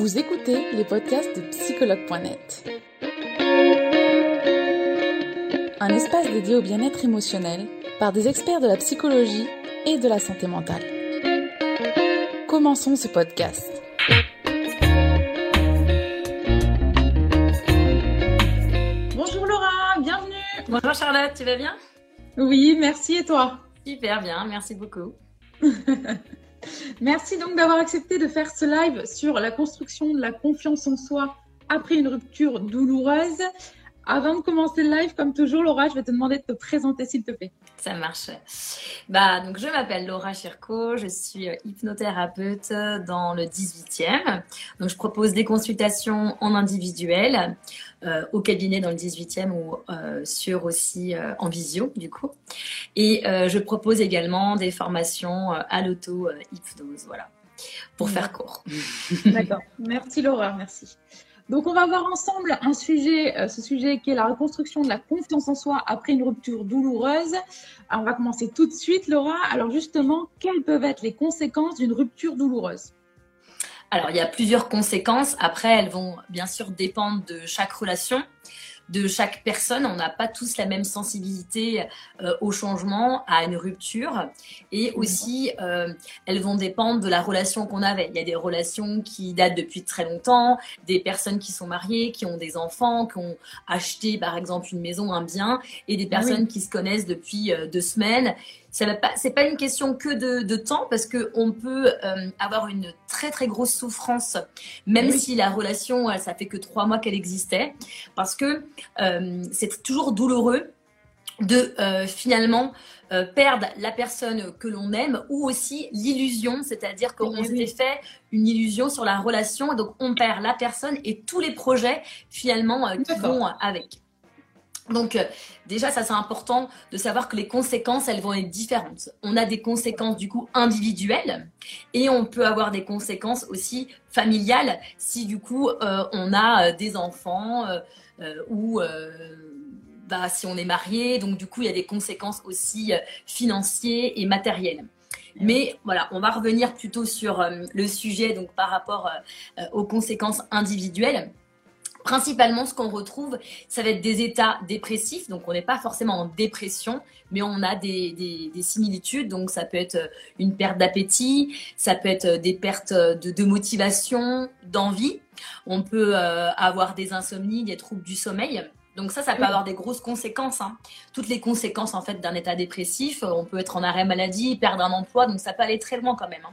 Vous écoutez les podcasts de psychologue.net. Un espace dédié au bien-être émotionnel par des experts de la psychologie et de la santé mentale. Commençons ce podcast. Bonjour Laura, bienvenue. Bonjour Charlotte, tu vas bien? Oui, merci et toi? Super bien, merci beaucoup. merci donc d'avoir accepté de faire ce live sur la construction de la confiance en soi après une rupture douloureuse. Avant de commencer le live, comme toujours, Laura, je vais te demander de te présenter, s'il te plaît. Ça marche. Bah, donc, je m'appelle Laura Chirco, je suis euh, hypnothérapeute dans le 18e. Donc, je propose des consultations en individuel euh, au cabinet dans le 18e ou euh, sur aussi euh, en visio, du coup. Et je propose également des formations à l'auto-hypnose, voilà, pour faire court. D'accord. Merci Laura, merci. Donc, on va voir ensemble un sujet, ce sujet qui est la reconstruction de la confiance en soi après une rupture douloureuse. Alors, on va commencer tout de suite, Laura. Alors, justement, quelles peuvent être les conséquences d'une rupture douloureuse? Alors, il y a plusieurs conséquences. Après, elles vont bien sûr dépendre de chaque relation, de chaque personne. On n'a pas tous la même sensibilité euh, au changement, à une rupture. Et aussi, euh, elles vont dépendre de la relation qu'on avait. Il y a des relations qui datent depuis très longtemps, des personnes qui sont mariées, qui ont des enfants, qui ont acheté par exemple une maison, un bien, et des personnes qui se connaissent depuis euh, deux semaines. Ça va pas, c'est pas une question que de, de temps parce que on peut euh, avoir une très très grosse souffrance, même Oui. si la relation, elle, ça fait que trois mois qu'elle existait, parce que euh, c'est toujours douloureux de euh, finalement euh, perdre la personne que l'on aime ou aussi l'illusion, c'est-à-dire qu'on Oui, oui. s'était fait une illusion sur la relation et donc on perd la personne et tous les projets finalement euh, qui vont avec. Donc euh, déjà ça c'est important de savoir que les conséquences elles vont être différentes. On a des conséquences du coup individuelles et on peut avoir des conséquences aussi familiales si du coup euh, on a euh, des enfants euh, euh, ou bah, si on est marié. Donc du coup il y a des conséquences aussi financières et matérielles. Mais voilà, on va revenir plutôt sur le sujet donc par rapport aux conséquences individuelles. Principalement, ce qu'on retrouve, ça va être des états dépressifs. Donc, on n'est pas forcément en dépression, mais on a des, des- des similitudes. Donc, ça peut être euh, une perte d'appétit, ça peut être euh, des pertes de, de motivation, d'envie. On peut euh, avoir des insomnies, des troubles du sommeil. Donc ça, ça peut avoir des grosses conséquences. hein. Toutes les conséquences en fait d'un état dépressif. euh, On peut être en arrêt maladie, perdre un emploi, donc ça peut aller très loin quand même. hein.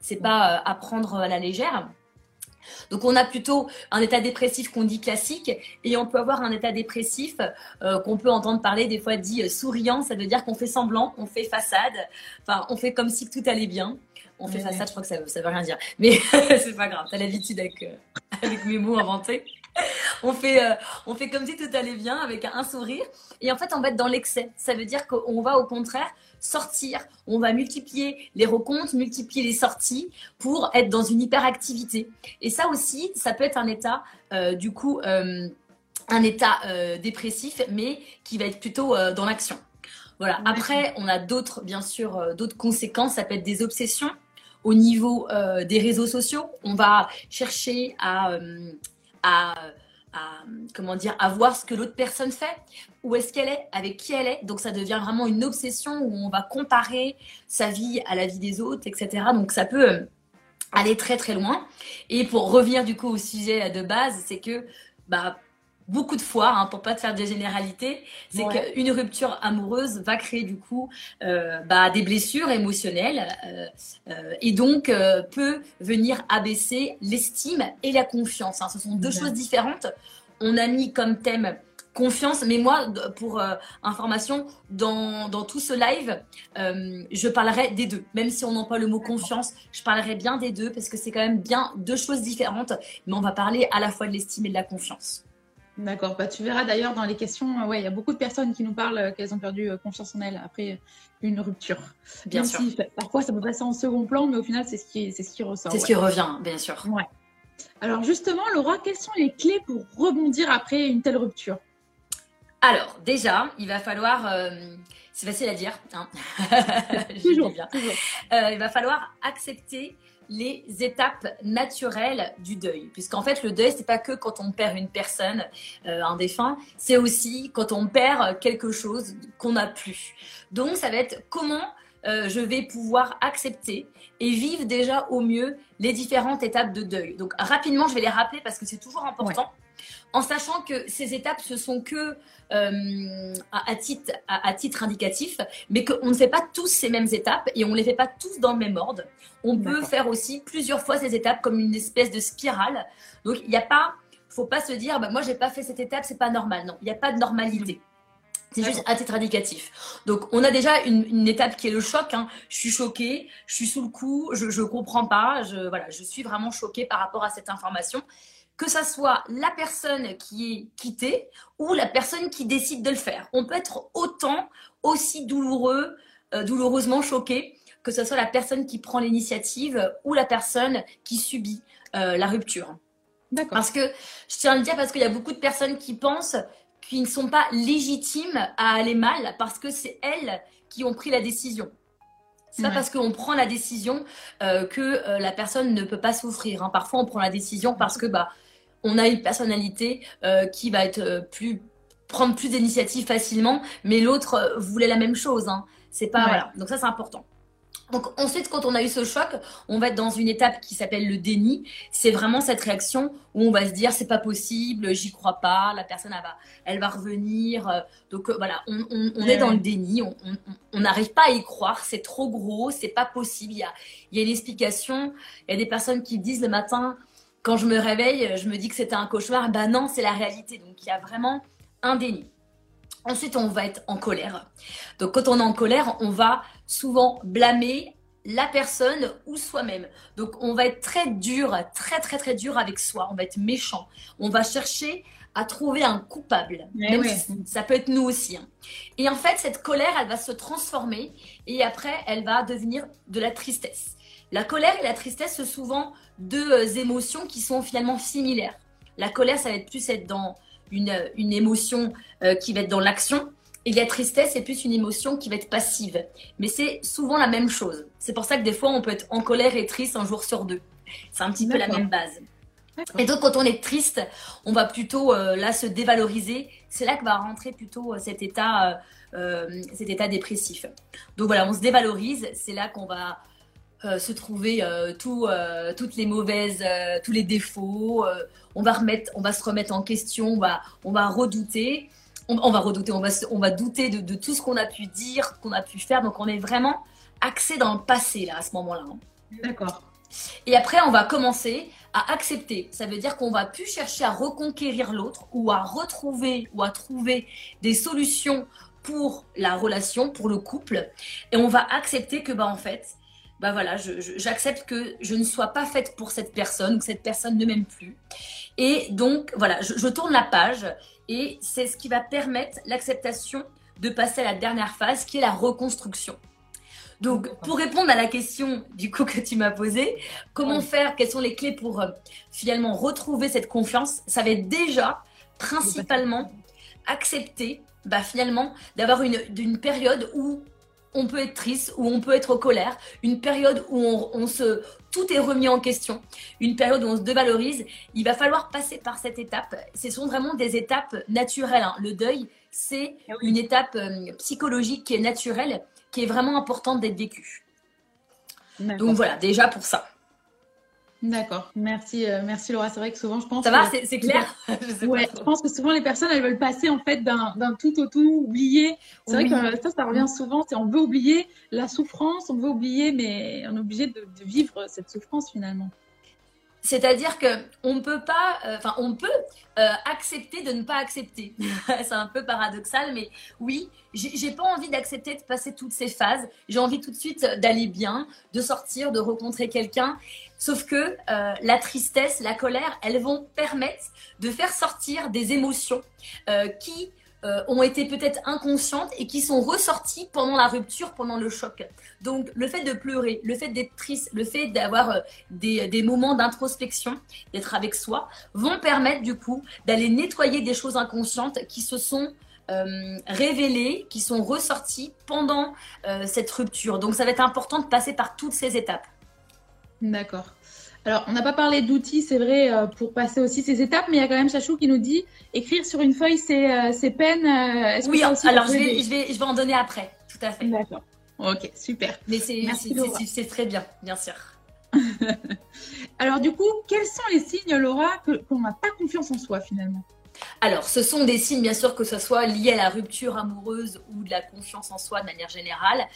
C'est pas euh, à prendre à la légère. Donc on a plutôt un état dépressif qu'on dit classique et on peut avoir un état dépressif euh, qu'on peut entendre parler des fois dit euh, souriant, ça veut dire qu'on fait semblant, on fait façade, enfin on fait comme si tout allait bien. On fait façade, je crois que ça, ça veut rien dire, mais c'est pas grave, t'as l'habitude avec, euh, avec mes mots inventés. On fait, euh, on fait comme si tout allait bien avec un sourire et en fait on va être dans l'excès. Ça veut dire qu'on va au contraire sortir, on va multiplier les recomptes, multiplier les sorties pour être dans une hyperactivité. Et ça aussi, ça peut être un état, euh, du coup, euh, un état euh, dépressif, mais qui va être plutôt dans l'action. Voilà. Après, on a d'autres, bien sûr, d'autres conséquences. Ça peut être des obsessions au niveau des réseaux sociaux. On va chercher à, à, à, comment dire, à voir ce que l'autre personne fait, où est-ce qu'elle est, avec qui elle est. Donc ça devient vraiment une obsession où on va comparer sa vie à la vie des autres, etc. Donc ça peut euh, aller très très loin. Et pour revenir du coup au sujet de base, c'est que bah, beaucoup de fois, hein, pour pas te faire des généralités, c'est Ouais. qu'une rupture amoureuse va créer du coup euh, bah, des blessures émotionnelles euh, euh, et donc peut venir abaisser l'estime et la confiance. hein. Ce sont deux choses différentes. On a mis comme thème confiance, mais moi, pour information, dans, dans tout ce live, je parlerai des deux. Même si on n'emploie le mot confiance, je parlerai bien des deux parce que c'est quand même bien deux choses différentes, mais on va parler à la fois de l'estime et de la confiance. D'accord. Bah, tu verras d'ailleurs dans les questions, euh, ouais, il y a beaucoup de personnes qui nous parlent euh, qu'elles ont perdu euh, confiance en elles après une rupture. Bien Même sûr. si, parfois ça peut passer en second plan, mais au final c'est ce qui, c'est ce qui ressort. C'est ce ouais. qui revient, bien sûr. Alors justement, Laura, quelles sont les clés pour rebondir après une telle rupture? Alors, déjà, il va falloir. euh, c'est facile à dire. Hein. Toujours, bien. toujours. Euh, il va falloir accepter les étapes naturelles du deuil. Puisqu'en fait, le deuil, c'est pas que quand on perd une personne, euh, un défunt, c'est aussi quand on perd quelque chose qu'on n'a plus. Donc, ça va être comment euh, je vais pouvoir accepter et vivre déjà au mieux les différentes étapes de deuil. Donc, rapidement, je vais les rappeler parce que c'est toujours important. En sachant que ces étapes, ce sont que euh, à, à titre, à, à titre indicatif, mais qu'on ne fait pas tous ces mêmes étapes et on ne les fait pas tous dans le même ordre. On peut faire aussi plusieurs fois ces étapes comme une espèce de spirale. Donc, il n'y a pas, faut pas se dire, bah, moi, j'ai pas fait cette étape, c'est pas normal. Non, il n'y a pas de normalité. C'est juste à titre indicatif. Donc, on a déjà une, une étape qui est le choc. hein. Je suis choquée, je suis sous le coup, je ne comprends pas. Je, voilà, je suis vraiment choquée par rapport à cette information. Que ça soit la personne qui est quittée ou la personne qui décide de le faire. On peut être autant, aussi douloureux, euh, douloureusement choqué, que ce soit la personne qui prend l'initiative ou la personne qui subit euh, la rupture. D'accord. Parce que je tiens à le dire parce qu'il y a beaucoup de personnes qui pensent qu'ils ne sont pas légitimes à aller mal parce que c'est elles qui ont pris la décision. C'est pas Ouais. parce qu'on prend la décision euh, que euh, la personne ne peut pas souffrir. hein. Parfois, on prend la décision parce que bah on a une personnalité euh, qui va être euh, plus prendre plus d'initiatives facilement, mais l'autre euh, voulait la même chose. Hein. C'est pas Ouais. voilà. Donc ça, c'est important. Donc ensuite, quand on a eu ce choc, on va être dans une étape qui s'appelle le déni. C'est vraiment cette réaction où on va se dire c'est pas possible, j'y crois pas, la personne elle va, elle va revenir. Donc voilà, on, on- on Ouais, est dans le déni, on n'arrive pas à y croire, c'est trop gros, c'est pas possible. Il y a, il y a une explication. Il y a des personnes qui disent le matin quand je me réveille, je me dis que c'était un cauchemar. Ben non, c'est la réalité. Donc il y a vraiment un déni. Ensuite, on va être en colère. Donc, quand on est en colère, on va souvent blâmer la personne ou soi-même. Donc, on va être très dur, très, très, très dur avec soi. On va être méchant. On va chercher à trouver un coupable. Même si ça peut être nous aussi. hein. Et en fait, cette colère, elle va se transformer et après, elle va devenir de la tristesse. La colère et la tristesse, c'est souvent deux euh, émotions qui sont finalement similaires. La colère, ça va être plus être dans une, une émotion euh, qui va être dans l'action. Et la tristesse, c'est plus une émotion qui va être passive. Mais c'est souvent la même chose. C'est pour ça que des fois, on peut être en colère et triste un jour sur deux. C'est un petit peu la même base. Et donc, quand on est triste, on va plutôt euh, là se dévaloriser. C'est là que va rentrer plutôt euh, cet état, euh, euh, cet état dépressif. Donc voilà, on se dévalorise. C'est là qu'on va euh, se trouver euh, tout, euh, toutes les mauvaises, tous les défauts. on va remettre, on va se remettre en question. On va, on va redouter. On, on va redouter. On va, se- on va douter de, de tout ce qu'on a pu dire, qu'on a pu faire. Donc on est vraiment axé dans le passé là à ce moment-là. hein. D'accord. Et après, on va commencer à accepter. Ça veut dire qu'on va plus chercher à reconquérir l'autre ou à retrouver ou à trouver des solutions pour la relation, pour le couple. Et on va accepter que, bah, en fait, bah voilà, j'accepte que je ne sois pas faite pour cette personne, que cette personne ne m'aime plus. Et donc, voilà, je, je tourne la page et c'est ce qui va permettre l'acceptation de passer à la dernière phase qui est la reconstruction. Donc, pour répondre à la question du coup que tu m'as posée, comment faire, quelles sont les clés pour euh, finalement retrouver cette confiance? Ça va être déjà principalement accepter bah, finalement d'avoir une, d'une période où on peut être triste, où on peut être en colère, une période où on, on se, tout est remis en question, une période où on se dévalorise. Il va falloir passer par cette étape. Ce sont vraiment des étapes naturelles. hein. Le deuil, c'est oui. une étape euh, psychologique qui est naturelle, qui est vraiment importante d'être vécue. Donc voilà, déjà pour ça. D'accord. Merci, euh, merci Laura. C'est vrai que souvent, je pense Ça va, c'est clair? Je Ouais, je pense que souvent les personnes elles veulent passer en fait d'un tout au tout, oublier. C'est Oui. vrai que ça, ça revient souvent. C'est on veut oublier la souffrance, on veut oublier, mais on est obligé de, de vivre cette souffrance finalement. C'est-à-dire que on peut pas, euh, enfin, on peut euh, accepter de ne pas accepter. c'est un peu paradoxal, mais oui, j'ai pas envie d'accepter de passer toutes ces phases. J'ai envie tout de suite d'aller bien, de sortir, de rencontrer quelqu'un. Sauf que euh, la tristesse, la colère, elles vont permettre de faire sortir des émotions qui euh, ont été peut-être inconscientes et qui sont ressorties pendant la rupture, pendant le choc. Donc, le fait de pleurer, le fait d'être triste, le fait d'avoir euh, des, des moments d'introspection, d'être avec soi, vont permettre du coup d'aller nettoyer des choses inconscientes qui se sont révélées, qui sont ressorties pendant cette rupture. Donc ça va être important de passer par toutes ces étapes. D'accord. Alors, on n'a pas parlé d'outils, c'est vrai, euh, pour passer aussi ces étapes, mais il y a quand même Chachou qui nous dit écrire sur une feuille ses, euh, peines. Euh, oui, alors je vais, je, vais, je vais en donner après, tout à fait. D'accord. Ok, super. Mais c'est très bien, bien sûr. alors, du coup, quels sont les signes, Laura, qu'on n'a pas confiance en soi finalement? Alors, ce sont des signes, bien sûr, que ce soit lié à la rupture amoureuse ou de la confiance en soi de manière générale.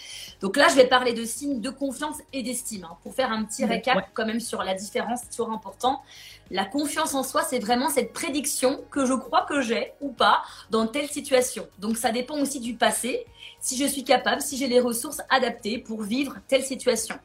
Donc là, je vais parler de signes de confiance et d'estime. Hein, pour faire un petit récap quand même sur la différence, c'est toujours important. La confiance en soi, c'est vraiment cette prédiction que je crois que j'ai ou pas dans telle situation. Donc ça dépend aussi du passé, si je suis capable, si j'ai les ressources adaptées pour vivre telle situation.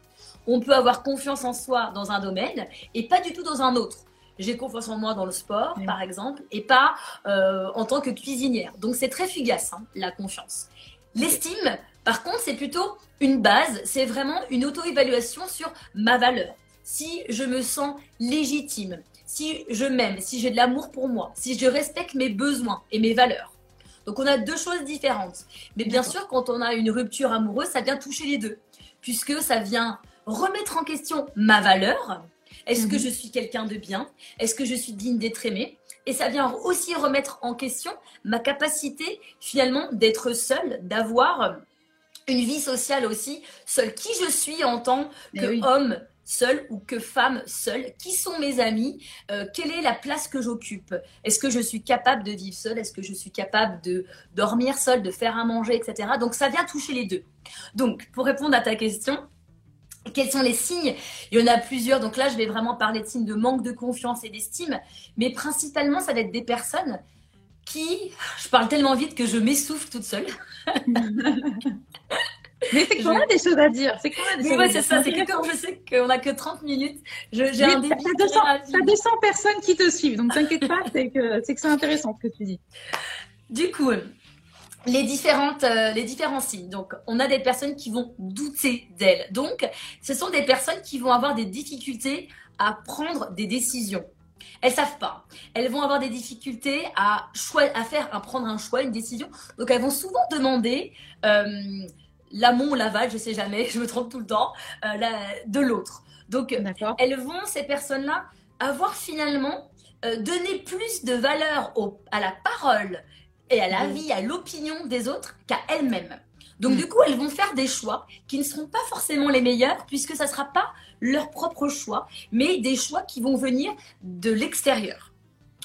On peut avoir confiance en soi dans un domaine et pas du tout dans un autre j'ai confiance en moi dans le sport, par exemple, et pas euh, en tant que cuisinière. Donc c'est très fugace, hein, la confiance. L'estime, par contre, c'est plutôt une base, c'est vraiment une auto-évaluation sur ma valeur. Si je me sens légitime, si je m'aime, si j'ai de l'amour pour moi, si je respecte mes besoins et mes valeurs. Donc on a deux choses différentes. Mais bien sûr, quand on a une rupture amoureuse, ça vient toucher les deux, puisque ça vient remettre en question ma valeur, est-ce que mhm. je suis quelqu'un de bien? Est-ce que je suis digne d'être aimé? Et ça vient aussi remettre en question ma capacité finalement d'être seule, d'avoir une vie sociale aussi, seule. Qui je suis en tant qu'homme seul ou que femme seule? Qui sont mes amis? Euh, Quelle est la place que j'occupe? Est-ce que je suis capable de vivre seule? Est-ce que je suis capable de dormir seule, de faire à manger, etc. Donc ça vient toucher les deux. Donc pour répondre à ta question, quels sont les signes? Il y en a plusieurs. Donc là, je vais vraiment parler de signes de manque de confiance et d'estime. Mais principalement, ça va être des personnes qui... Je parle tellement vite que je m'essouffle toute seule. Mais c'est qu'on a des choses à dire. C'est qu'on a des choses c'est ça. C'est que quand je sais qu'on n'a que 30 minutes, j'ai un début. T'as 200, 200 personnes qui te suivent. Donc t'inquiète pas, c'est que c'est intéressant ce que tu dis. Du coup, les différentes euh, les différents signes. Donc on a des personnes qui vont douter d'elles. Donc ce sont des personnes qui vont avoir des difficultés à prendre des décisions. Elles savent pas. Elles vont avoir des difficultés à à faire à prendre un choix, une décision. Donc elles vont souvent demander euh, l'amont ou l'aval, je sais jamais, je me trompe tout le temps, euh, de l'autre. Donc elles vont ces personnes-là avoir finalement donné plus de valeur à la parole et à la vie, à l'opinion des autres qu'à elles-mêmes. Donc, mm. du coup, elles vont faire des choix qui ne seront pas forcément les meilleurs, puisque ça ne sera pas leur propre choix, mais des choix qui vont venir de l'extérieur.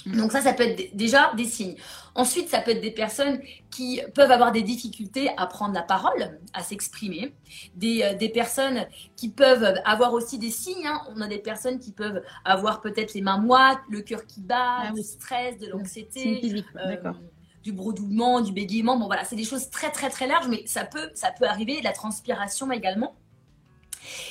Mm. Donc ça, ça peut être déjà des signes. Ensuite, ça peut être des personnes qui peuvent avoir des difficultés à prendre la parole, à s'exprimer. Des, euh, des, personnes qui peuvent avoir aussi des signes. Hein. On a des personnes qui peuvent avoir peut-être les mains moites, le cœur qui bat, ah, du stress, de l'anxiété. Euh, D'accord du bredouillement, du bégaiement. Bon, voilà, c'est des choses très, très, très larges, mais ça peut, ça peut arriver, de la transpiration également.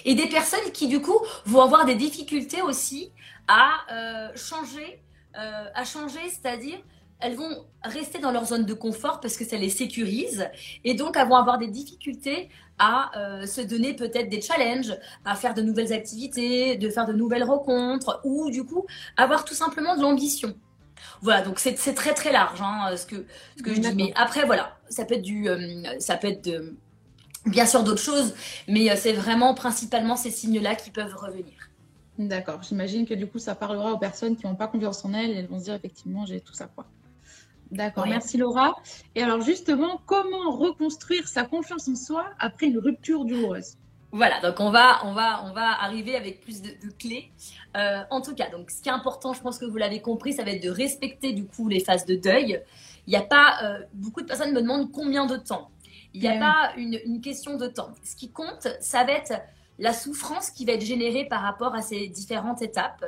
Et des personnes qui, du coup, vont avoir des difficultés aussi à euh, changer, euh, à changer, c'est-à-dire elles vont rester dans leur zone de confort parce que ça les sécurise et donc elles vont avoir des difficultés à euh, se donner peut-être des challenges, à faire de nouvelles activités, de faire de nouvelles rencontres ou du coup avoir tout simplement de l'ambition. Voilà, donc c'est très très large hein, ce que, ce que je dis. Mais après, voilà, ça peut être du, euh, ça peut être de, bien sûr d'autres choses, mais euh, c'est vraiment principalement ces signes-là qui peuvent revenir. D'accord, j'imagine que du coup ça parlera aux personnes qui n'ont pas confiance en elles et elles vont se dire effectivement j'ai tout ça quoi. D'accord, merci Laura. Et alors justement, comment reconstruire sa confiance en soi après une rupture douloureuse? Voilà, donc on va, on va, on va arriver avec plus de, clés. Euh, en tout cas, donc ce qui est important, je pense que vous l'avez compris, ça va être de respecter du coup les phases de deuil. Il n'y a pas, euh, beaucoup de personnes me demandent combien de temps. Il n'y a pas une, une, question de temps. Ce qui compte, ça va être la souffrance qui va être générée par rapport à ces différentes étapes.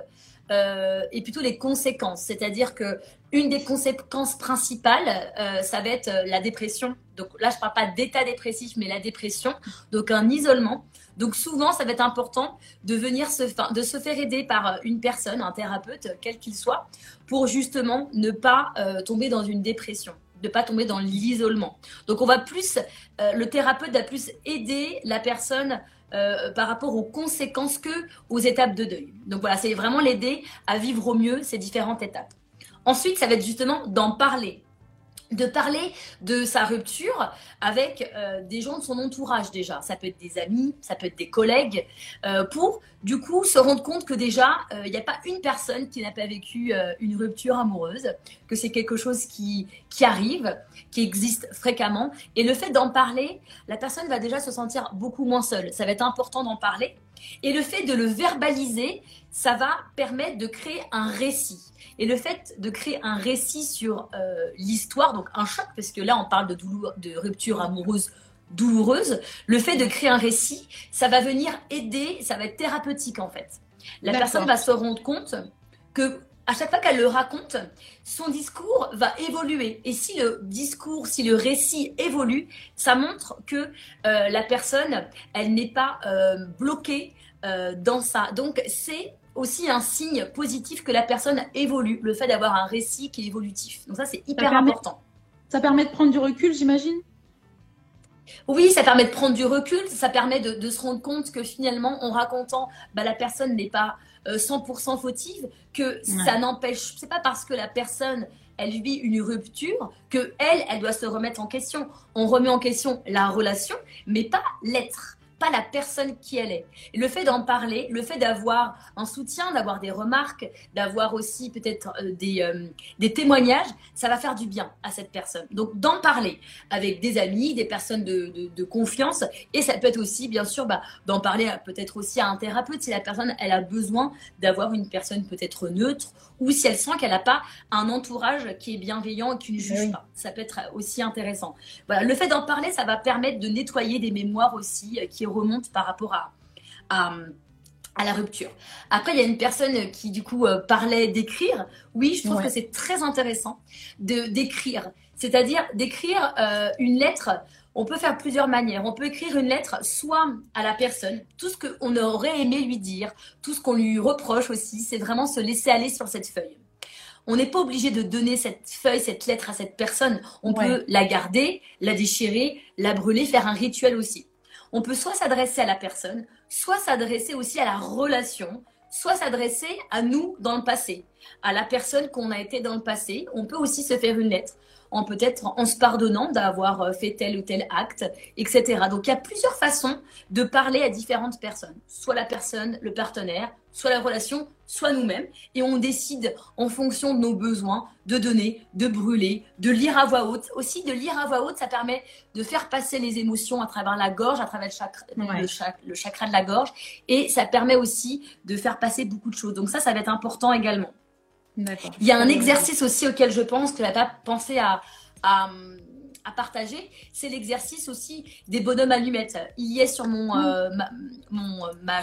Euh, et plutôt les conséquences. C'est-à-dire que une des conséquences principales, euh, ça va être euh, la dépression. Donc là, je parle pas d'état dépressif, mais la dépression. Donc un isolement. Donc souvent, ça va être important de venir se, de se faire aider par une personne, un thérapeute, quel qu'il soit, pour justement ne pas tomber dans une dépression de pas tomber dans l'isolement. Donc on va plus, le thérapeute va plus aider la personne euh, par rapport aux conséquences que aux étapes de deuil. Donc voilà, c'est vraiment l'aider à vivre au mieux ces différentes étapes. Ensuite, ça va être justement d'en parler. De parler de sa rupture avec euh, des gens de son entourage déjà. Ça peut être des amis, ça peut être des collègues, euh, pour du coup se rendre compte que déjà, euh, il n'y a pas une personne qui n'a pas vécu une rupture amoureuse, que c'est quelque chose qui, qui arrive, qui existe fréquemment. Et le fait d'en parler, la personne va déjà se sentir beaucoup moins seule. Ça va être important d'en parler. Et le fait de le verbaliser, ça va permettre de créer un récit. Et le fait de créer un récit sur euh, l'histoire, donc un choc, parce que là on parle de, de rupture amoureuse douloureuse, le fait de créer un récit, ça va venir aider, ça va être thérapeutique en fait. La personne va se rendre compte que à chaque fois qu'elle le raconte, son discours va évoluer. Et si le discours, si le récit évolue, ça montre que euh, la personne, elle n'est pas euh, bloquée dans ça. Donc c'est aussi un signe positif que la personne évolue, le fait d'avoir un récit qui est évolutif. Donc ça, c'est hyper important. Ça permet de prendre du recul, j'imagine? Oui, ça permet de prendre du recul, ça permet de, se rendre compte que finalement, en racontant, bah, la personne n'est pas 100% euh, fautive, que ça n'empêche, c'est pas parce que la personne, elle vit une rupture que elle, elle doit se remettre en question. On remet en question la relation, mais pas l'être pas la personne qui elle est. Et le fait d'en parler, le fait d'avoir un soutien, d'avoir des remarques, d'avoir aussi peut-être euh, des, euh, des témoignages, ça va faire du bien à cette personne. Donc d'en parler avec des amis, des personnes de, de, confiance, et ça peut être aussi, bien sûr, bah, d'en parler peut-être aussi à un thérapeute si la personne, elle a besoin d'avoir une personne peut-être neutre, ou si elle sent qu'elle n'a pas un entourage qui est bienveillant et qui ne juge pas. Ça peut être aussi intéressant. Voilà, le fait d'en parler, ça va permettre de nettoyer des mémoires aussi euh, qui remonte par rapport à, à, la rupture. Après, il y a une personne qui, du coup, euh, parlait d'écrire. Oui, je trouve que c'est très intéressant de d'écrire. C'est-à-dire d'écrire euh, une lettre. On peut faire plusieurs manières. On peut écrire une lettre soit à la personne, tout ce qu'on aurait aimé lui dire, tout ce qu'on lui reproche aussi, c'est vraiment se laisser aller sur cette feuille. On n'est pas obligé de donner cette feuille, cette lettre à cette personne. On peut la garder, la déchirer, la brûler, faire un rituel aussi on peut soit s'adresser à la personne, soit s'adresser aussi à la relation, soit s'adresser à nous dans le passé, à la personne qu'on a été dans le passé. On peut aussi se faire une lettre en peut-être en se pardonnant d'avoir euh, fait tel ou tel acte, etc. Donc il y a plusieurs façons de parler à différentes personnes, soit la personne, le partenaire, soit la relation, soit nous-mêmes, et on décide en fonction de nos besoins de donner, de brûler, de lire à voix haute. Aussi, de lire à voix haute, ça permet de faire passer les émotions à travers la gorge, à travers le chakra, le, chakra de la gorge, et ça permet aussi de faire passer beaucoup de choses. Donc ça, ça va être important également. Il y a un exercice aussi auquel je pense que tu n'as pas pensé à, à, partager, c'est l'exercice aussi des bonhommes allumettes. Il y est sur mon, euh, ma, mon ma,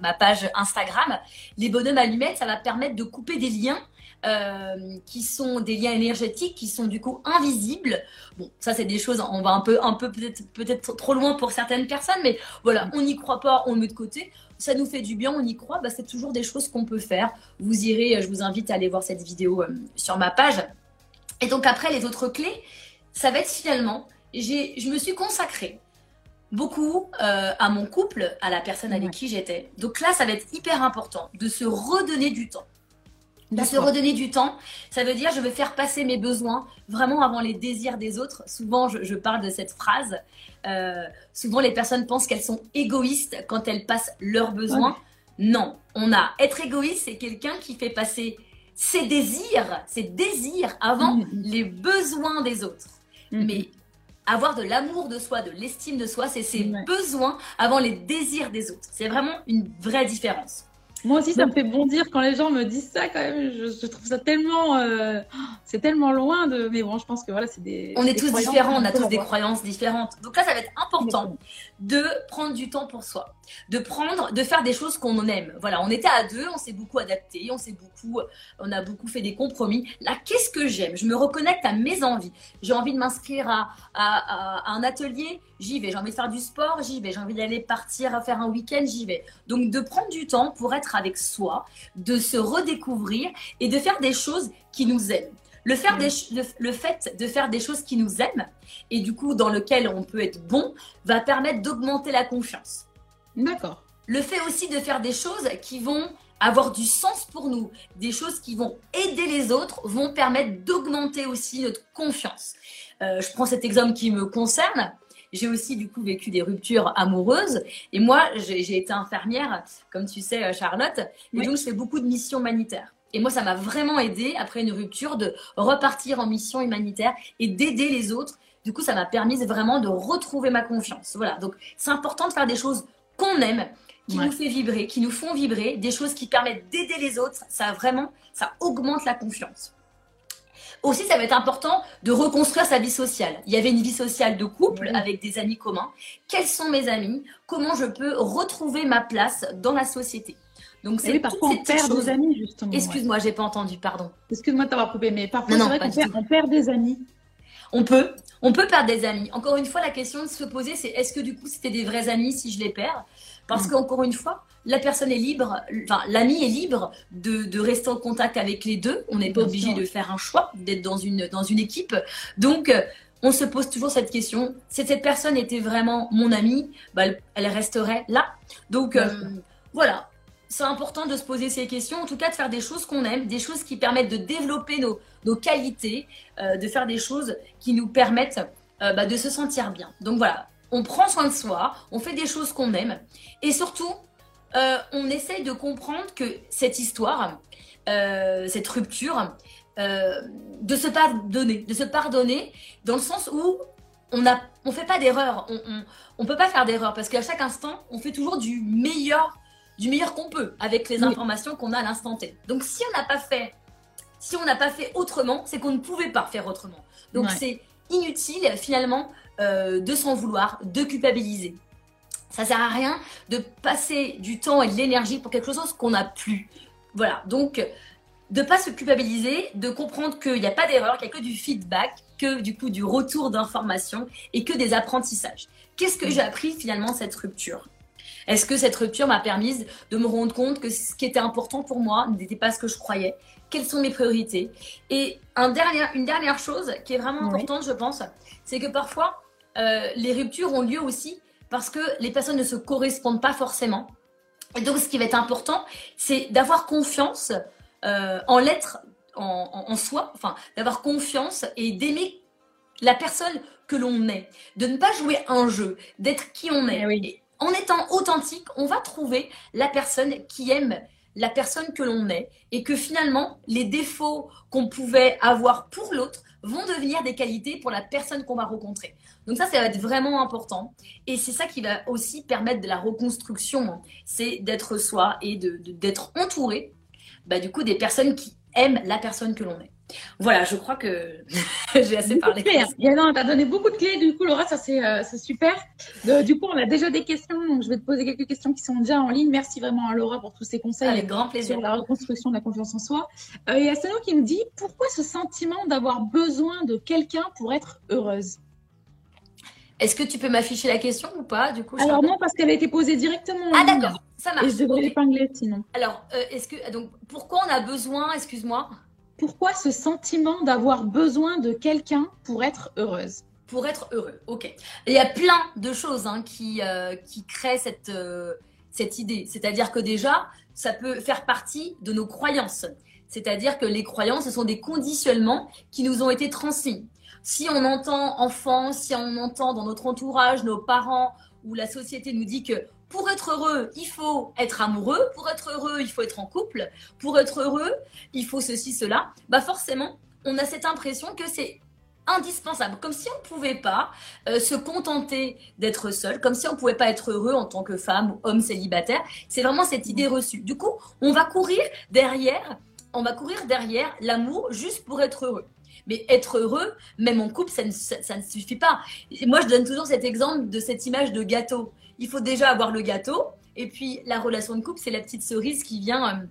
ma, page Instagram. Les bonhommes allumettes, ça va permettre de couper des liens euh, qui sont des liens énergétiques qui sont du coup invisibles. Bon, ça c'est des choses, on va un peu, un peu peut-être peut-être trop loin pour certaines personnes, mais voilà, on n'y croit pas, on le met de côté ça nous fait du bien, on y croit, bah, c'est toujours des choses qu'on peut faire. Vous irez, je vous invite à aller voir cette vidéo euh, sur ma page. Et donc après, les autres clés, ça va être finalement, je me suis consacrée beaucoup euh, à mon couple, à la personne avec qui j'étais. Donc là, ça va être hyper important de se redonner du temps de se redonner du temps. Ça veut dire je veux faire passer mes besoins vraiment avant les désirs des autres. Souvent, je, parle de cette phrase. Euh, souvent, les personnes pensent qu'elles sont égoïstes quand elles passent leurs besoins. Non, on a être égoïste, c'est quelqu'un qui fait passer ses désirs, ses désirs avant les besoins des autres. Mm-hmm. Mais avoir de l'amour de soi, de l'estime de soi, c'est ses besoins avant les désirs des autres. C'est vraiment une vraie différence. Moi aussi, ça me fait bondir quand les gens me disent ça quand même. Je, trouve ça tellement, euh, c'est tellement loin de. Mais bon, je pense que voilà, c'est des. On est tous différents, on a tous des croyances différentes. Donc là, ça va être important de prendre du temps pour soi, de prendre, de faire des choses qu'on aime. Voilà, on était à deux, on s'est beaucoup adapté, on s'est beaucoup, on a beaucoup fait des compromis. Là, qu'est-ce que j'aime? Je me reconnecte à mes envies. J'ai envie de m'inscrire à, à, un atelier, j'y vais. J'ai envie de faire du sport, j'y vais. J'ai envie d'aller partir faire un week-end, j'y vais. Donc de prendre du temps pour être avec soi, de se redécouvrir et de faire des choses qui nous aiment. Le, faire des, le, fait de faire des choses qui nous aiment et du coup dans lequel on peut être bon va permettre d'augmenter la confiance. D'accord. Le fait aussi de faire des choses qui vont avoir du sens pour nous, des choses qui vont aider les autres, vont permettre d'augmenter aussi notre confiance. Euh, je prends cet exemple qui me concerne. J'ai aussi du coup vécu des ruptures amoureuses. Et moi, j'ai été infirmière, comme tu sais, Charlotte. Et donc, je fais beaucoup de missions humanitaires. Et moi, ça m'a vraiment aidé après une rupture de repartir en mission humanitaire et d'aider les autres. Du coup, ça m'a permis vraiment de retrouver ma confiance. Voilà. Donc, c'est important de faire des choses qu'on aime, qui nous fait vibrer, qui nous font vibrer, des choses qui permettent d'aider les autres. Ça vraiment, ça augmente la confiance. Aussi, ça va être important de reconstruire sa vie sociale. Il y avait une vie sociale de couple avec des amis communs. Quels sont mes amis? Comment je peux retrouver ma place dans la société? Donc c'est parfois on perd des amis justement. Excuse-moi, j'ai pas entendu, pardon. Excuse-moi de t'avoir coupé, mais parfois c'est vrai qu'on perd, on perd des amis. On peut, on peut perdre des amis. Encore une fois, la question de se poser, c'est est-ce que du coup c'était des vrais amis si je les perds? Parce mm. qu'encore une fois, la personne est libre, enfin l'ami est libre de, rester en contact avec les deux. On n'est pas obligé de faire un choix, d'être dans une, dans une équipe. Donc, on se pose toujours cette question. Si cette personne était vraiment mon amie, bah, elle resterait là. Donc, euh, voilà. C'est important de se poser ces questions, en tout cas de faire des choses qu'on aime, des choses qui permettent de développer nos, nos qualités, euh, de faire des choses qui nous permettent euh, bah, de se sentir bien. Donc voilà, on prend soin de soi, on fait des choses qu'on aime et surtout, euh, on essaye de comprendre que cette histoire, cette rupture, de se pardonner, de se pardonner dans le sens où on ne on fait pas d'erreur, on, ne peut pas faire d'erreur parce qu'à chaque instant, on fait toujours du meilleur, du meilleur qu'on peut avec les informations qu'on a à l'instant T. Donc si on n'a pas fait, si on n'a pas fait autrement, c'est qu'on ne pouvait pas faire autrement. Donc c'est inutile finalement de s'en vouloir, de culpabiliser. Ça sert à rien de passer du temps et de l'énergie pour quelque chose qu'on n'a plus. Voilà, donc de pas se culpabiliser, de comprendre qu'il n'y a pas d'erreur, qu'il n'y a que du feedback, que du coup du retour d'information et que des apprentissages. Qu'est-ce que j'ai appris finalement cette rupture? Est-ce que cette rupture m'a permis de me rendre compte que ce qui était important pour moi n'était pas ce que je croyais? Quelles sont mes priorités? Et un dernier, une dernière chose qui est vraiment importante, je pense, c'est que parfois euh, les ruptures ont lieu aussi parce que les personnes ne se correspondent pas forcément. Et donc, ce qui va être important, c'est d'avoir confiance euh, en l'être, en, soi, enfin, d'avoir confiance et d'aimer la personne que l'on est, de ne pas jouer un jeu, d'être qui on est. Eh en étant authentique, on va trouver la personne qui aime la personne que l'on est et que finalement, les défauts qu'on pouvait avoir pour l'autre vont devenir des qualités pour la personne qu'on va rencontrer. Donc ça, ça va être vraiment important. Et c'est ça qui va aussi permettre de la reconstruction. C'est d'être soi et d'être entouré, bah, du coup, des personnes qui aiment la personne que l'on est. Voilà, je crois que j'ai assez parlé. Non, tu as donné beaucoup de clés. Du coup, Laura, ça c'est euh, super. du coup, on a déjà des questions. Donc, je vais te poser quelques questions qui sont déjà en ligne. Merci vraiment à Laura pour tous ces conseils. Avec grand plaisir. Sur la reconstruction de la confiance en soi. Euh, il y a Sano qui me dit pourquoi ce sentiment d'avoir besoin de quelqu'un pour être heureuse? Est-ce que tu peux m'afficher la question ou pas du coup Alors non, parce qu'elle a été posée directement. Ah d'accord, ça marche. Et je devrais l'épingler sinon. Alors, euh, est-ce que donc pourquoi on a besoin, excuse-moi Pourquoi ce sentiment d'avoir besoin de quelqu'un pour être heureuse Pour être heureux, ok. Il y a plein de choses hein, qui euh, qui créent cette euh, cette idée. C'est-à-dire que déjà, ça peut faire partie de nos croyances. C'est-à-dire que les croyances, ce sont des conditionnements qui nous ont été transmis si on entend enfant, si on entend dans notre entourage, nos parents ou la société nous dit que pour être heureux, il faut être amoureux, pour être heureux, il faut être en couple, pour être heureux, il faut ceci, cela, bah forcément, on a cette impression que c'est indispensable, comme si on ne pouvait pas euh, se contenter d'être seul, comme si on ne pouvait pas être heureux en tant que femme ou homme célibataire. C'est vraiment cette idée reçue. Du coup, on va courir derrière, on va courir derrière l'amour juste pour être heureux. Mais être heureux, même en couple, ça ne, ça, ne suffit pas. moi, je donne toujours cet exemple de cette image de gâteau. Il faut déjà avoir le gâteau, et puis la relation de couple, c'est la petite cerise qui vient. Euh,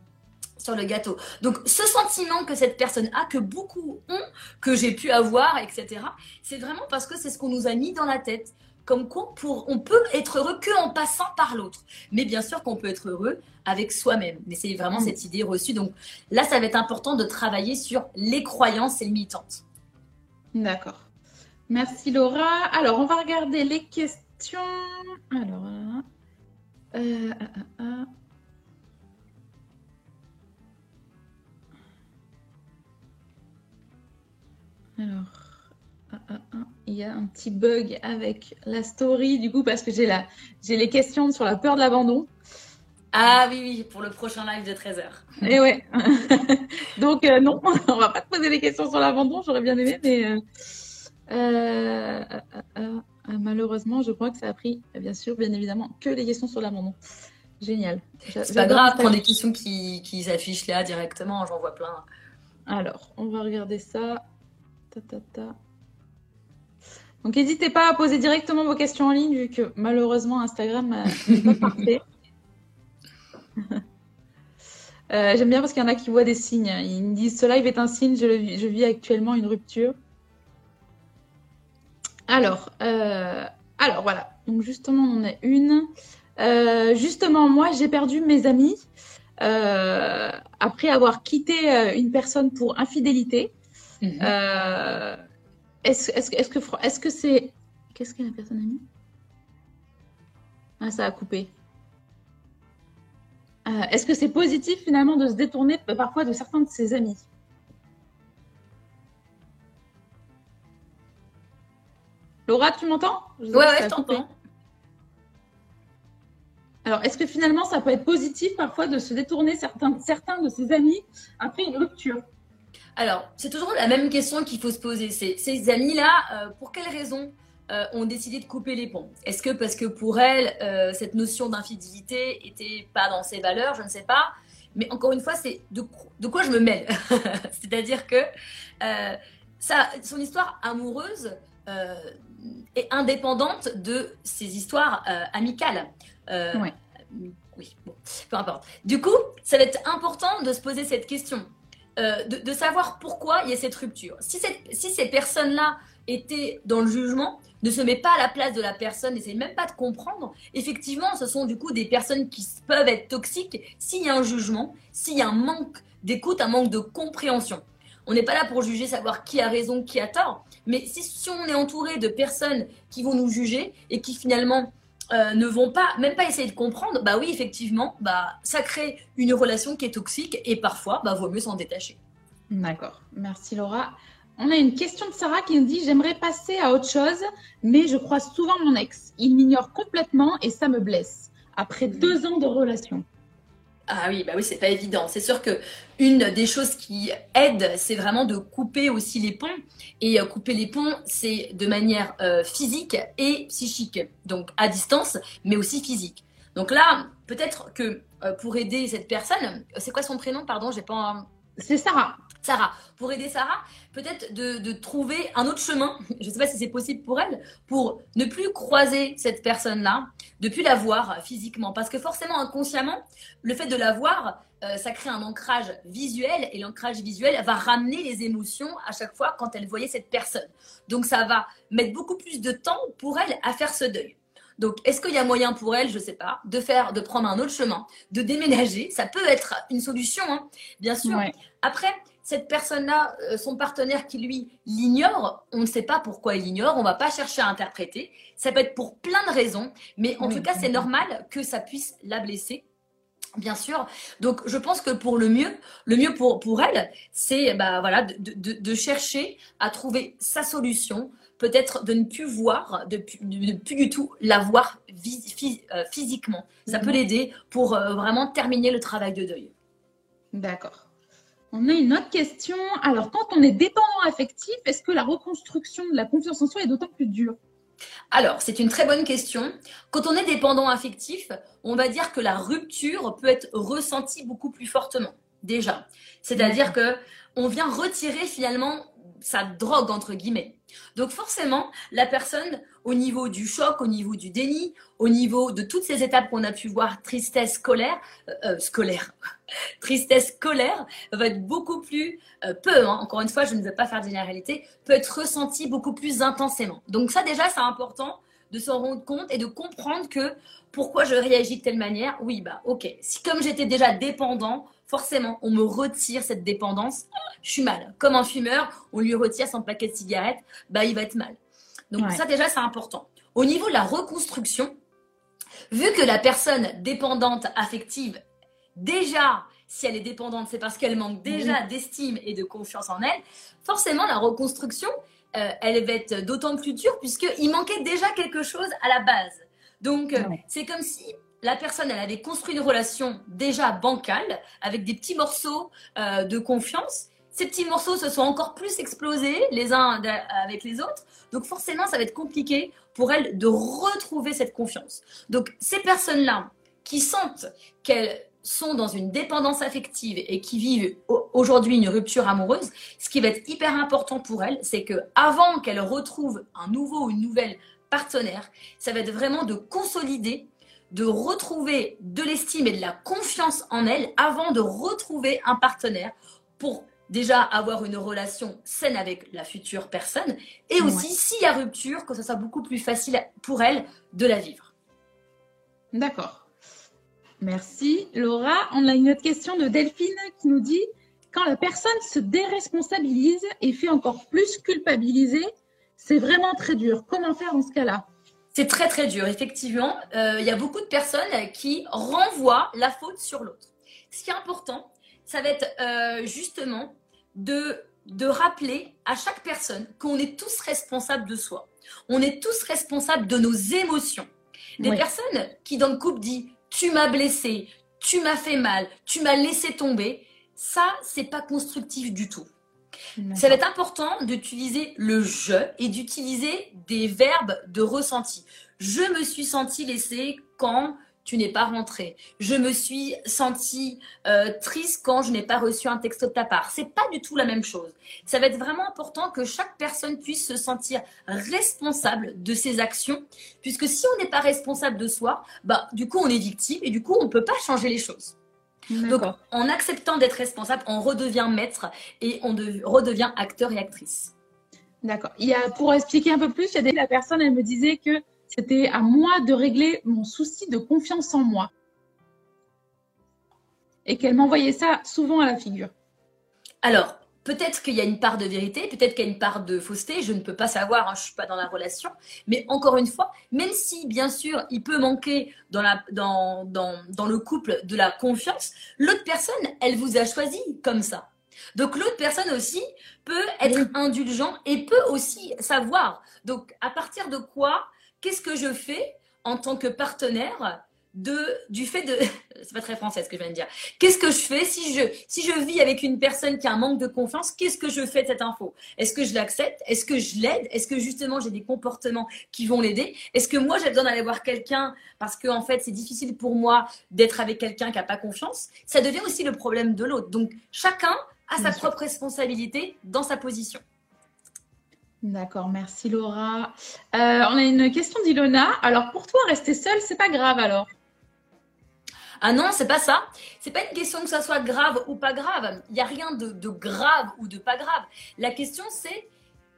sur le gâteau. Donc ce sentiment que cette personne a, que beaucoup ont, que j'ai pu avoir, etc., c'est vraiment parce que c'est ce qu'on nous a mis dans la tête. Comme quoi, pour, on peut être heureux que en passant par l'autre. Mais bien sûr qu'on peut être heureux avec soi-même. Mais c'est vraiment mm. cette idée reçue. Donc là, ça va être important de travailler sur les croyances limitantes. D'accord. Merci Laura. Alors, on va regarder les questions. Alors, euh, euh, euh, alors, il y a un petit bug avec la story du coup parce que j'ai la, j'ai les questions sur la peur de l'abandon. Ah oui, oui, pour le prochain live de 13h. Eh Et ouais. Donc non, on va pas te poser des questions sur l'abandon, j'aurais bien aimé, mais malheureusement, je crois que ça a pris, bien sûr, bien évidemment, que les questions sur l'abandon. Génial. C'est pas grave, prends des questions qui, qui s'affichent là directement, j'en vois plein. Alors, on va regarder ça. Ta, ta, ta. Donc n'hésitez pas à poser directement vos questions en ligne, vu que malheureusement Instagram n'est pas parfait. Euh, j'aime bien parce qu'il y en a qui voient des signes. Ils me disent ce live est un signe, je, vis actuellement une rupture. Alors, euh, alors voilà. Donc justement, on en a une. Euh, justement, moi, j'ai perdu mes amis après avoir quitté une personne pour infidélité. Mhm. Est-ce est est -ce que est-ce que c'est qu'est-ce que la personne a mis Ah, ça a coupé. Euh, est-ce que c'est positif finalement de se détourner parfois de certains de ses amis? Laura, tu m'entends? Ouais, ouais, je t'entends. Alors, est-ce que finalement, ça peut être positif parfois de se détourner certains, certains de ses amis après une rupture? Alors, c'est toujours la même question qu'il faut se poser. Ces amis-là, euh, pour quelles raisons euh, ont décidé de couper les ponts? Est-ce que parce que pour elle, euh, cette notion d'infidélité était pas dans ses valeurs? Je ne sais pas. Mais encore une fois, c'est de, de, quoi je me mêle? C'est-à-dire que ça, son histoire amoureuse est indépendante de ses histoires amicales. Oui, bon, peu importe. Du coup, ça va être important de se poser cette question. De, de, savoir pourquoi il y a cette rupture. Si, cette, si ces personnes-là étaient dans le jugement, ne se met pas à la place de la personne, n'essaye même pas de comprendre, effectivement, ce sont du coup des personnes qui peuvent être toxiques s'il y a un jugement, s'il y a un manque d'écoute, un manque de compréhension. On n'est pas là pour juger, savoir qui a raison, qui a tort, mais si, on est entouré de personnes qui vont nous juger et qui finalement euh, ne vont pas, même pas essayer de comprendre, bah oui, effectivement, bah, ça crée une relation qui est toxique et parfois, bah, vaut mieux s'en détacher. D'accord. Merci Laura. On a une question de Sarah qui nous dit J'aimerais passer à autre chose, mais je crois souvent mon ex. Il m'ignore complètement et ça me blesse. Après deux ans de relation. Ah oui, bah oui, c'est pas évident. C'est sûr que une des choses qui aide, c'est vraiment de couper aussi les ponts. Et euh, couper les ponts, c'est de manière euh, physique et psychique. Donc à distance, mais aussi physique. Donc là, peut-être que euh, pour aider cette personne, c'est quoi son prénom? Pardon, j'ai pas. C'est Sarah. Sarah. Pour aider Sarah, peut-être de, trouver un autre chemin, je ne sais pas si c'est possible pour elle, pour ne plus croiser cette personne-là, de plus la voir physiquement. Parce que forcément, inconsciemment, le fait de la voir, euh, ça crée un ancrage visuel et l'ancrage visuel va ramener les émotions à chaque fois quand elle voyait cette personne. Donc ça va mettre beaucoup plus de temps pour elle à faire ce deuil. Donc, est-ce qu'il y a moyen pour elle, je ne sais pas, de faire, de prendre un autre chemin, de déménager? Ça peut être une solution, hein, bien sûr. Après, cette personne-là, euh, son partenaire qui lui l'ignore, on ne sait pas pourquoi il l'ignore, on ne va pas chercher à interpréter. Ça peut être pour plein de raisons, mais en tout cas, c'est normal que ça puisse la blesser. Bien sûr. Donc, je pense que pour le mieux, le mieux pour, pour elle, c'est bah, voilà, de, de, chercher à trouver sa solution, peut-être de ne plus voir, de, ne plus du tout la voir euh, physiquement. Ça peut mhm. l'aider pour euh, vraiment terminer le travail de deuil. D'accord. On a une autre question. Alors, quand on est dépendant affectif, est-ce que la reconstruction de la confiance en soi est d'autant plus dure? Alors, c'est une très bonne question. Quand on est dépendant affectif, on va dire que la rupture peut être ressentie beaucoup plus fortement, déjà. C'est-à-dire que on vient retirer finalement sa drogue, entre guillemets. Donc forcément, la personne, au niveau du choc, au niveau du déni, au niveau de toutes ces étapes qu'on a pu voir, tristesse, colère, euh, euh, scolaire, tristesse, colère, va être beaucoup plus, euh, peu, hein, encore une fois, je ne veux pas faire de généralité, peut être ressentie beaucoup plus intensément. Donc ça déjà, c'est important de s'en rendre compte et de comprendre que pourquoi je réagis de telle manière. Oui, bah ok, si comme j'étais déjà dépendant, forcément, on me retire cette dépendance, je suis mal. Comme un fumeur, on lui retire son paquet de cigarettes, bah, il va être mal. Donc ça déjà, c'est important. Au niveau de la reconstruction, vu que la personne dépendante affective, déjà, si elle est dépendante, c'est parce qu'elle manque déjà d'estime et de confiance en elle. Forcément, la reconstruction, euh, elle va être d'autant plus dure puisqu'il manquait déjà quelque chose à la base. Donc, euh, c'est comme si la personne, elle avait construit une relation déjà bancale avec des petits morceaux euh, de confiance. Ces petits morceaux se sont encore plus explosés les uns avec les autres. Donc, forcément, ça va être compliqué pour elle de retrouver cette confiance. Donc, ces personnes-là qui sentent qu'elles sont dans une dépendance affective et qui vivent aujourd'hui une rupture amoureuse, ce qui va être hyper important pour elles, c'est que avant qu'elles retrouvent un nouveau ou une nouvelle partenaire, ça va être vraiment de consolider, de retrouver de l'estime et de la confiance en elles avant de retrouver un partenaire pour déjà avoir une relation saine avec la future personne et aussi s'il y a rupture, que ce soit beaucoup plus facile pour elles de la vivre. D'accord. Merci. Laura, on a une autre question de Delphine qui nous dit quand la personne se déresponsabilise et fait encore plus culpabiliser, c'est vraiment très dur. Comment faire dans ce cas-là? C'est très très dur, effectivement. Euh, il y a beaucoup de personnes qui renvoient la faute sur l'autre. Ce qui est important, ça va être euh, justement de, de rappeler à chaque personne qu'on est tous responsables de soi. On est tous responsables de nos émotions. Des personnes qui dans le couple disent tu m'as blessé, tu m'as fait mal, tu m'as laissé tomber, ça, c'est pas constructif du tout. Ça va être important d'utiliser le je et d'utiliser des verbes de ressenti. Je me suis senti laissé quand tu n'es pas rentré. Je me suis sentie euh, triste quand je n'ai pas reçu un texto de ta part. C'est pas du tout la même chose. Ça va être vraiment important que chaque personne puisse se sentir responsable de ses actions, puisque si on n'est pas responsable de soi, bah du coup on est victime et du coup on peut pas changer les choses. Donc en acceptant d'être responsable, on redevient maître et on redevient acteur et actrice. D'accord. Il y a, pour expliquer un peu plus, il y a des, la personne, elle me disait que c'était à moi de régler mon souci de confiance en moi. Et qu'elle m'envoyait ça souvent à la figure. Alors, peut-être qu'il y a une part de vérité, peut-être qu'il y a une part de fausseté, je ne peux pas savoir, hein, je ne suis pas dans la relation. Mais encore une fois, même si, bien sûr, il peut manquer dans, la, dans, dans, dans le couple de la confiance, l'autre personne, elle vous a choisi comme ça. Donc l'autre personne aussi peut être indulgent et peut aussi savoir. Donc à partir de quoi qu'est-ce que je fais en tant que partenaire de, du fait de. C'est pas très français ce que je viens de dire. Qu'est-ce que je fais si je, si je vis avec une personne qui a un manque de confiance Qu'est-ce que je fais de cette info? Est-ce que je l'accepte? Est-ce que je l'aide? Est-ce que justement j'ai des comportements qui vont l'aider? Est-ce que moi j'ai besoin d'aller voir quelqu'un parce que en fait c'est difficile pour moi d'être avec quelqu'un qui n'a pas confiance? Ça devient aussi le problème de l'autre. Donc chacun a sa propre responsabilité dans sa position. D'accord, merci Laura. Euh, on a une question d'Ilona. Alors pour toi, rester seule, c'est pas grave alors? Ah non, c'est pas ça. C'est pas une question que ça soit grave ou pas grave. Il n'y a rien de, de, grave ou de pas grave. La question, c'est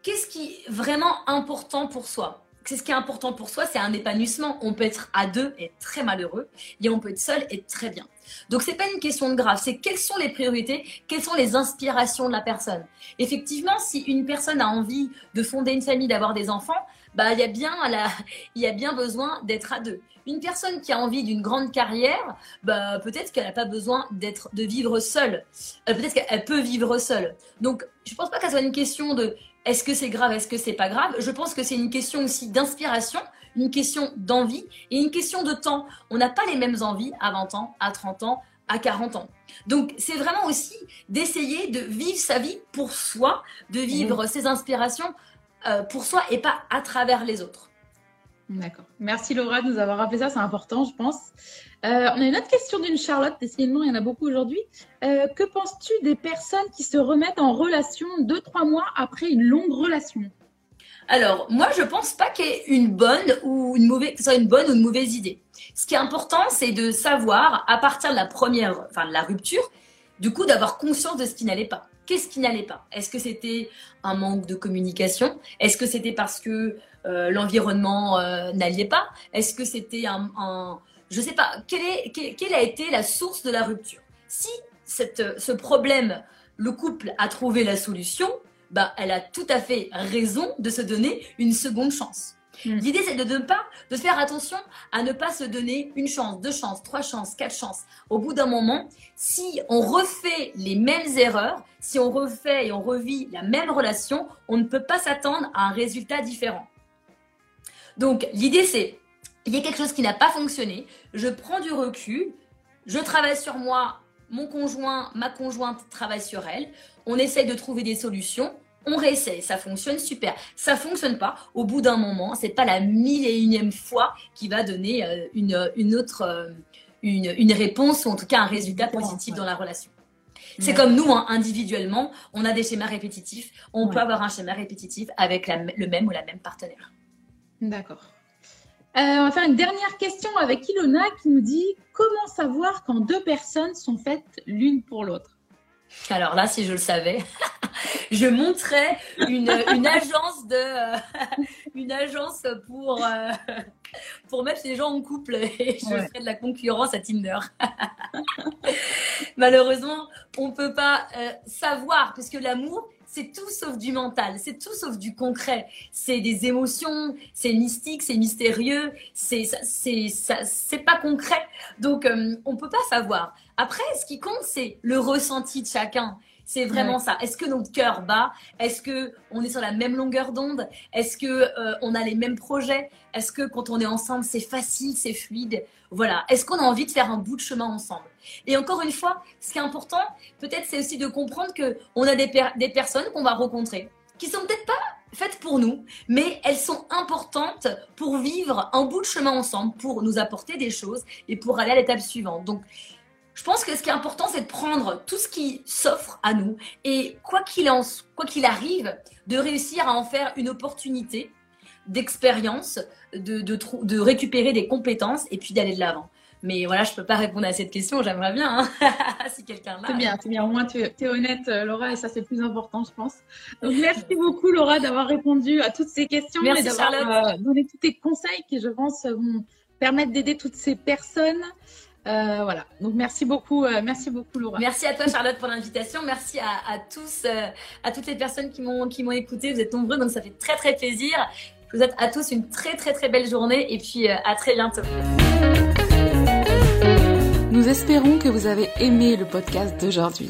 qu'est-ce qui est vraiment important pour soi? C'est ce qui est important pour soi, c'est un épanouissement. On peut être à deux et très malheureux, et on peut être seul et très bien. Donc c'est pas une question de grave, c'est quelles sont les priorités, quelles sont les inspirations de la personne. Effectivement, si une personne a envie de fonder une famille, d'avoir des enfants, bah il y a bien il y a bien besoin d'être à deux. Une personne qui a envie d'une grande carrière, bah peut-être qu'elle n'a pas besoin d'être de vivre seule. Euh, peut-être qu'elle peut vivre seule. Donc je pense pas que ce soit une question de est-ce que c'est grave, est-ce que c'est pas grave? Je pense que c'est une question aussi d'inspiration, une question d'envie et une question de temps. On n'a pas les mêmes envies à 20 ans, à 30 ans, à 40 ans. Donc c'est vraiment aussi d'essayer de vivre sa vie pour soi, de vivre ses inspirations euh, pour soi et pas à travers les autres. D'accord. Merci Laura de nous avoir rappelé ça, c'est important, je pense. Euh, on a une autre question d'une Charlotte, décidément, il y en a beaucoup aujourd'hui. Euh, que penses-tu des personnes qui se remettent en relation deux, trois mois après une longue relation? Alors, moi, je pense pas qu'il y ait une bonne ou une mauvaise, que une bonne ou une mauvaise idée. Ce qui est important, c'est de savoir, à partir de la première, enfin, de la rupture, du coup, d'avoir conscience de ce qui n'allait pas. Qu'est-ce qui n'allait pas? Est-ce que c'était un manque de communication? Est-ce que c'était parce que euh, l'environnement n'allait pas Est-ce que c'était un, un je ne sais pas, quelle, est, quelle, a été la source de la rupture? Si cette, ce problème, le couple a trouvé la solution, bah, elle a tout à fait raison de se donner une seconde chance. Mm. L'idée, c'est de ne pas, de faire attention à ne pas se donner une chance, deux chances, trois chances, quatre chances. Au bout d'un moment, si on refait les mêmes erreurs, si on refait et on revit la même relation, on ne peut pas s'attendre à un résultat différent. Donc, l'idée, c'est, il y a quelque chose qui n'a pas fonctionné, je prends du recul, je travaille sur moi, mon conjoint, ma conjointe travaille sur elle, on essaye de trouver des solutions, on réessaye, ça fonctionne super. Ça fonctionne pas, au bout d'un moment, c'est pas la mille et unième fois qui va donner euh, une, une autre euh, une, une, réponse ou en tout cas un résultat positif dans la relation. C'est comme nous, hein, individuellement, on a des schémas répétitifs. On peut avoir un schéma répétitif avec le même ou la même partenaire. D'accord. Euh, on va faire une dernière question avec Ilona qui nous dit comment savoir quand deux personnes sont faites l'une pour l'autre? Alors là, si je le savais, je montrais une, agence de euh, une agence pour euh, pour mettre les gens en couple et je ferais de la concurrence à Tinder. Malheureusement, on peut pas euh, savoir parce que l'amour c'est tout sauf du mental, c'est tout sauf du concret. C'est des émotions, c'est mystique, c'est mystérieux, c'est c'est pas concret. Donc on peut pas savoir. Après, ce qui compte, c'est le ressenti de chacun. C'est vraiment ça. Est-ce que notre cœur bat? Est-ce que on est sur la même longueur d'onde? Est-ce que euh, on a les mêmes projets? Est-ce que quand on est ensemble, c'est facile, c'est fluide? Voilà. Est-ce qu'on a envie de faire un bout de chemin ensemble? Et encore une fois, ce qui est important, peut-être, c'est aussi de comprendre que on a des, des personnes qu'on va rencontrer qui sont peut-être pas faites pour nous, mais elles sont importantes pour vivre un bout de chemin ensemble, pour nous apporter des choses et pour aller à l'étape suivante. Donc, je pense que ce qui est important, c'est de prendre tout ce qui s'offre à nous et quoi qu'il en, quoi qu'il arrive, de réussir à en faire une opportunité d'expérience, de, de, de, récupérer des compétences et puis d'aller de l'avant. Mais voilà, je ne peux pas répondre à cette question, j'aimerais bien, hein, si quelqu'un l'a. C'est bien, c'est bien. Au moins, tu es, honnête, euh, Laura, et ça, c'est le plus important, je pense. Donc, merci beaucoup, Laura, d'avoir répondu à toutes ces questions merci, et d'avoir euh, donné tous tes conseils qui, je pense, vont permettre d'aider toutes ces personnes euh, voilà. Donc merci beaucoup, euh, merci beaucoup Laura. Merci à toi Charlotte pour l'invitation. Merci à, tous, euh, à toutes les personnes qui m'ont qui m'ont écouté. Vous êtes nombreux, donc ça fait très très plaisir. Je vous souhaite à tous une très très très belle journée et puis à très bientôt. Nous espérons que vous avez aimé le podcast d'aujourd'hui.